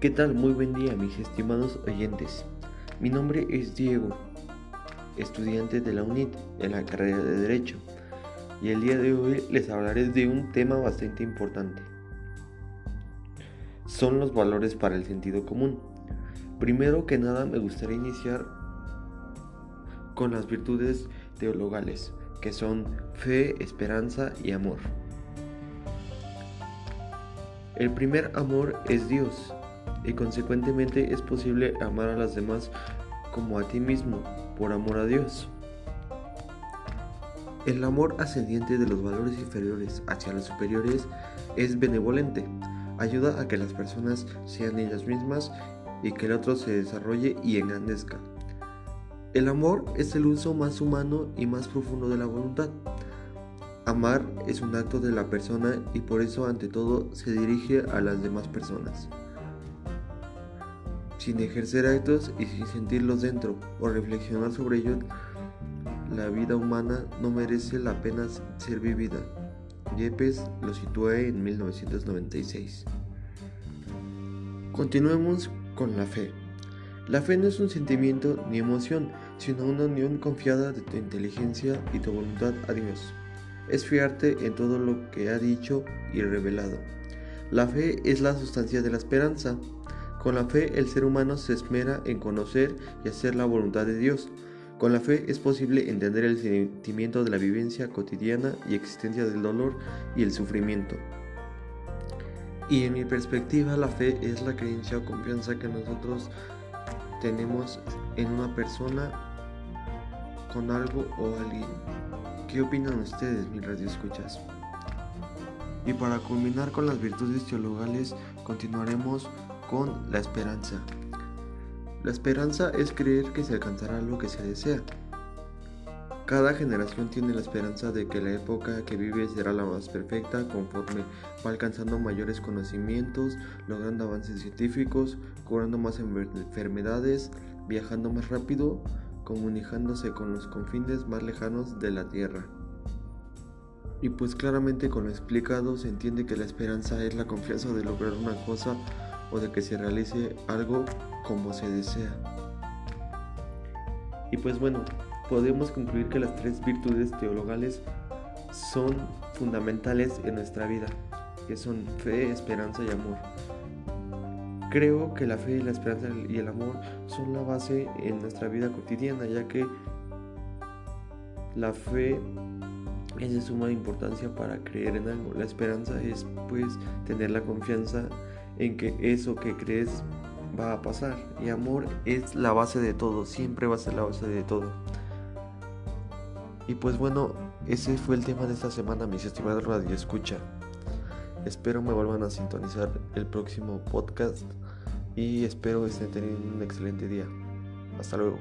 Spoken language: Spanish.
¿Qué tal? Muy buen día mis estimados oyentes. Mi nombre es Diego, estudiante de la UNIT en la carrera de Derecho, y el día de hoy les hablaré de un tema bastante importante. Son los valores para el sentido común. Primero que nada me gustaría iniciar con las virtudes teologales, que son fe, esperanza y amor. El primer amor es Dios y consecuentemente es posible amar a las demás como a ti mismo por amor a Dios. El amor ascendiente de los valores inferiores hacia los superiores es benevolente, ayuda a que las personas sean ellas mismas y que el otro se desarrolle y engrandezca. El amor es el uso más humano y más profundo de la voluntad. Amar es un acto de la persona y por eso ante todo se dirige a las demás personas. Sin ejercer actos y sin sentirlos dentro o reflexionar sobre ellos, la vida humana no merece la pena ser vivida. Yepes lo situé en 1996. Continuemos con la fe. La fe no es un sentimiento ni emoción, sino una unión confiada de tu inteligencia y tu voluntad a Dios es fiarte en todo lo que ha dicho y revelado. La fe es la sustancia de la esperanza. Con la fe el ser humano se esmera en conocer y hacer la voluntad de Dios. Con la fe es posible entender el sentimiento de la vivencia cotidiana y existencia del dolor y el sufrimiento. Y en mi perspectiva la fe es la creencia o confianza que nosotros tenemos en una persona, con algo o alguien. ¿Qué opinan ustedes, mis radioescuchas? Y para culminar con las virtudes teologales, continuaremos con la esperanza. La esperanza es creer que se alcanzará lo que se desea. Cada generación tiene la esperanza de que la época que vive será la más perfecta conforme va alcanzando mayores conocimientos, logrando avances científicos, curando más enfermedades, viajando más rápido, comunicándose con los confines más lejanos de la Tierra. Y pues claramente con lo explicado se entiende que la esperanza es la confianza de lograr una cosa o de que se realice algo como se desea. Y pues bueno, podemos concluir que las tres virtudes teologales son fundamentales en nuestra vida, que son fe, esperanza y amor. Creo que la fe, la esperanza y el amor son la base en nuestra vida cotidiana, ya que la fe es de suma importancia para creer en algo. La esperanza es pues tener la confianza en que eso que crees va a pasar. Y amor es la base de todo, siempre va a ser la base de todo. Y pues bueno, ese fue el tema de esta semana, mis estimados radio escucha. Espero me vuelvan a sintonizar el próximo podcast y espero estén teniendo un excelente día. Hasta luego.